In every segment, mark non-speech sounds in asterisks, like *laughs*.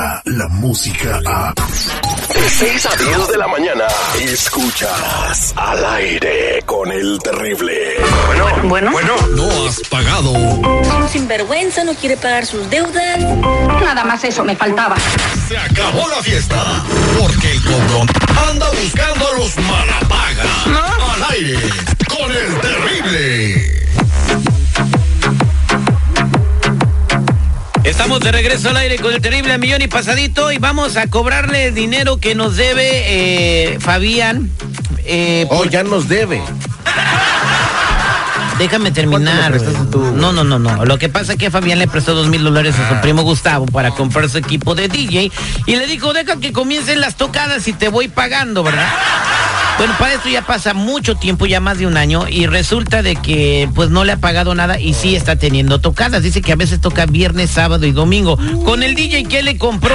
llega la música a... De 6 a 10 de la mañana, escuchas al aire con el terrible. Bueno, bueno, Bueno, No has pagado. Es un sinvergüenza, no quiere pagar sus deudas. nada más eso me faltaba. Se acabó la fiesta. Porque el cobrón anda buscando a los malapagas. Al aire Estamos de regreso al aire con el terrible millón y pasadito y vamos a cobrarle el dinero que nos debe eh, Fabián. Eh, Oh, ya nos debe. déjame terminar. No, no, no, no. Lo que pasa es que Fabián le prestó dos mil dólares a su primo Gustavo para comprar su equipo de DJ y le dijo, deja que comiencen las tocadas y te voy pagando, ¿verdad? Bueno, para esto ya pasa mucho tiempo, ya más de un año, y resulta de que pues no le ha pagado nada y sí está teniendo tocadas. Dice que a veces toca viernes, sábado y domingo. Con el DJ que le compró.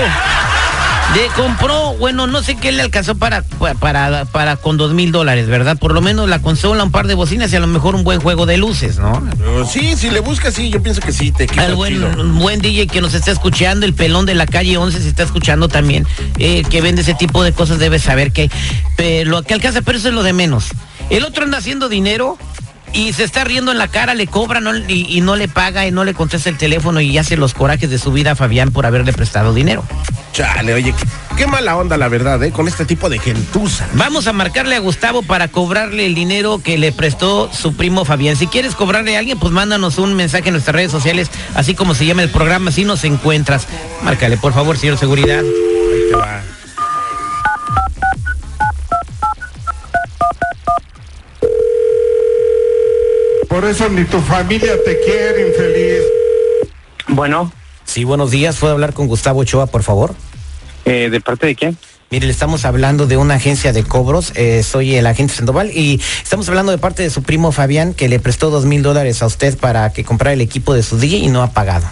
Le compró, bueno, no sé qué le alcanzó para, para, para, con dos mil dólares, ¿verdad? Por lo menos la consola, un par de bocinas y a lo mejor un buen juego de luces, ¿no? Sí, si le buscas, sí, yo pienso que sí, te equipa Al buen, un buen DJ que nos está escuchando, el pelón de la calle 11 se está escuchando también, eh, que vende ese tipo de cosas, debe saber que lo que alcanza, pero eso es lo de menos. El otro anda haciendo dinero y se está riendo en la cara, le cobra no- y, y no le paga y no le contesta el teléfono y hace los corajes de su vida a Fabián por haberle prestado dinero. Chale, oye, qué, qué mala onda, la verdad, ¿eh? Con este tipo de gentuza. Vamos a marcarle a Gustavo para cobrarle el dinero que le prestó su primo Fabián. Si quieres cobrarle a alguien, pues mándanos un mensaje en nuestras redes sociales, así como se llama el programa, si nos encuentras. Márcale, por favor, señor Seguridad. Ahí te va. Por eso ni tu familia te quiere, infeliz. Bueno, Sí, buenos días. ¿Puedo hablar con Gustavo Ochoa, por favor? Eh, ¿de parte de quién? Mire, le estamos hablando de una agencia de cobros. eh, soy el agente Sandoval y estamos hablando de parte de su primo Fabián que le prestó dos mil dólares a usted para que comprara el equipo de su DJ y no ha pagado.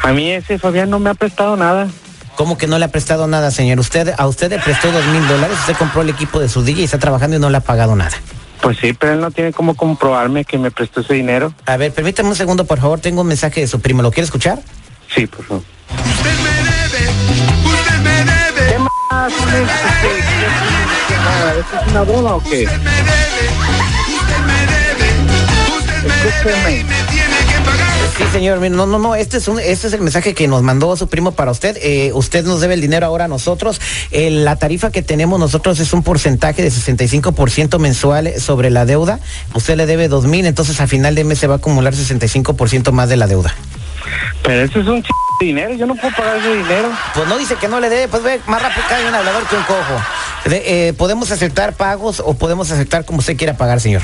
A mí ese Fabián no me ha prestado nada. ¿Cómo que no le ha prestado nada, señor? Usted, a usted le prestó dos mil dólares, usted compró el equipo de su DJ y está trabajando y no le ha pagado nada. Pues sí, pero él no tiene cómo comprobarme que me prestó ese dinero. A ver, permítame un segundo, por favor. Tengo un mensaje de su primo. ¿Lo quiere escuchar? Sí, por favor. Usted ¿Esto es una broma o qué? Escúcheme. Sí, señor. No, no, no. Este es, un, este es el mensaje que nos mandó su primo para usted. Eh, usted nos debe el dinero ahora a nosotros. La tarifa que tenemos nosotros es un porcentaje de 65% mensual sobre la deuda. Usted le debe dos mil, entonces a final de mes se va a acumular 65% más de la deuda. Pero eso es un ch... de dinero. Yo no puedo pagar ese dinero. Pues no dice que no le debe, pues ve, más rápido cae un hablador que un cojo. De- eh, podemos aceptar pagos o podemos aceptar como usted quiera pagar, señor.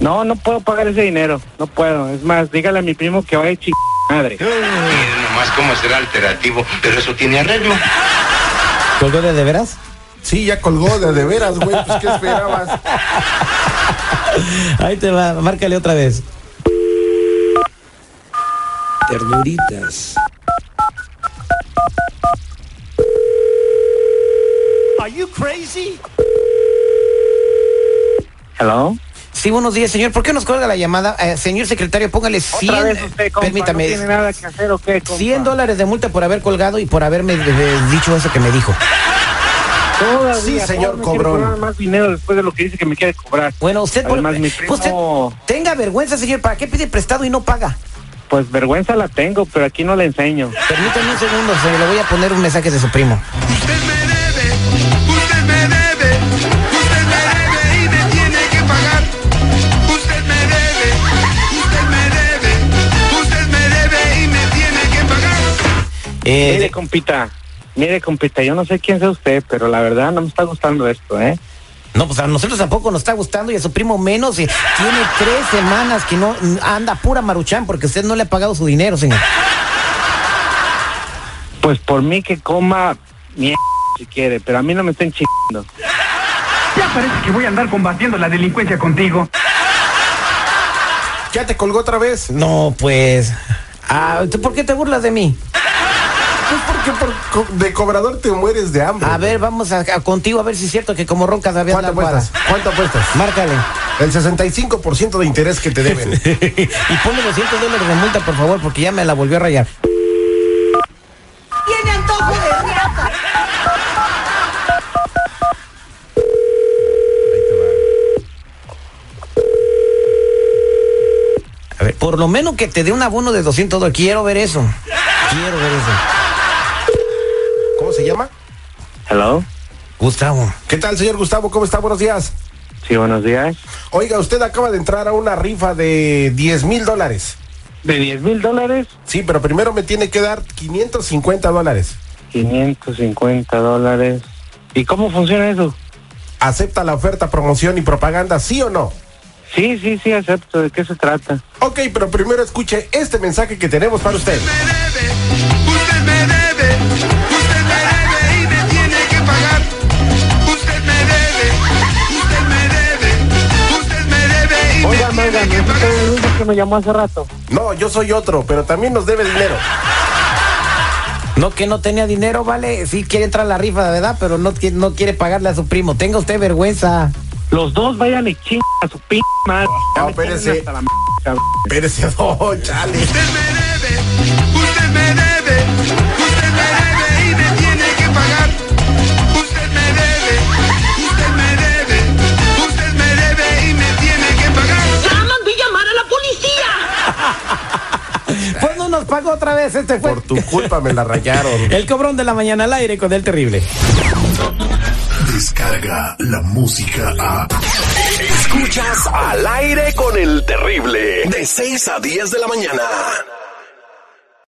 No, no puedo pagar ese dinero. No puedo. Es más, dígale a mi primo que vaya ch... madre. Miren nomás cómo será alternativo, pero eso tiene arreglo. ¿Colgó de, de veras? Sí, ya colgó de de veras, güey. Pues, ¿qué esperabas? *laughs* Ahí te va, márcale otra vez. Ternuritas. Hello. Sí, buenos días, señor. ¿Por qué nos cuelga la llamada? Eh, señor secretario, póngale 100, Otra vez usted, compa, permítame, ¿No tiene nada que hacer o qué, compa? 100 dólares de multa por haber colgado y por haberme eh, dicho eso que me dijo. Todavía, Sí, señor ¿cómo me quiere Cobrón. cobrar más dinero después de lo que dice que me quiere cobrar. Bueno, usted, Además, mi primo- usted tenga vergüenza, señor. ¿Para qué pide prestado y no paga? Pues vergüenza la tengo, pero aquí no la enseño. Permítame un segundo, se le voy a poner un mensaje de su primo. Usted me debe. Usted me debe. Usted me debe y me tiene que pagar. Usted me debe. Usted me debe. Usted me debe y me tiene que pagar. Eh, Mire, compita, mire, compita, yo no sé quién sea usted, pero la verdad no me está gustando esto, ¿eh? No, pues a nosotros tampoco nos está gustando y a su primo menos. y tiene tres semanas que no anda pura maruchan porque usted no le ha pagado su dinero, señor. Pues por mí que coma mierda si quiere, pero a mí no me estén chingando. Ya parece que voy a andar combatiendo la delincuencia contigo. ¿Ya te colgó otra vez? No, pues. Ah, ¿tú ¿Por qué te burlas de mí? Pues porque por, de cobrador te mueres de hambre. A ver, vamos contigo a ver si es cierto que como roncas había ¿Cuánto apuestas? ¿Cuánto apuestas? Márcale. El 65% de interés que te deben. *laughs* y ponle 200 dólares de multa, por favor, porque ya me la volvió a rayar. Tiene antojo de riata. A ver, por lo menos que te dé un abono de 200 dólares. Quiero ver eso. Quiero ver eso. ¿Cómo se llama? Hello. Gustavo. ¿Qué tal, señor Gustavo? ¿Cómo está? Buenos días. Sí, buenos días. Oiga, usted acaba de entrar a una rifa de 10 mil dólares. ¿De 10 mil dólares? Sí, pero primero me tiene que dar 550 dólares. 550 dólares. ¿Y cómo funciona eso? ¿Acepta la oferta, promoción y propaganda, sí o no? Sí, sí, sí, acepto. ¿De qué se trata? Ok, pero primero escuche este mensaje que tenemos para usted. debe, usted me debe, usted me debe y me llamó hace rato? No, yo soy otro, pero también nos debe dinero. No, que no tenía dinero, vale. Sí quiere entrar a la rifa, de verdad, pero no, no quiere pagarle a su primo. Tenga usted vergüenza. Los dos vayan y chingan a su p madre. No, espérese. Espérese, *laughs* no, chale. Usted me debe, usted me debe, Otra vez. Este fue Por tu culpa me la rayaron. *laughs* el cobrón de la mañana al aire con el terrible. Descarga la música a. Escuchas al aire con el terrible. De 6 a 10 de la mañana.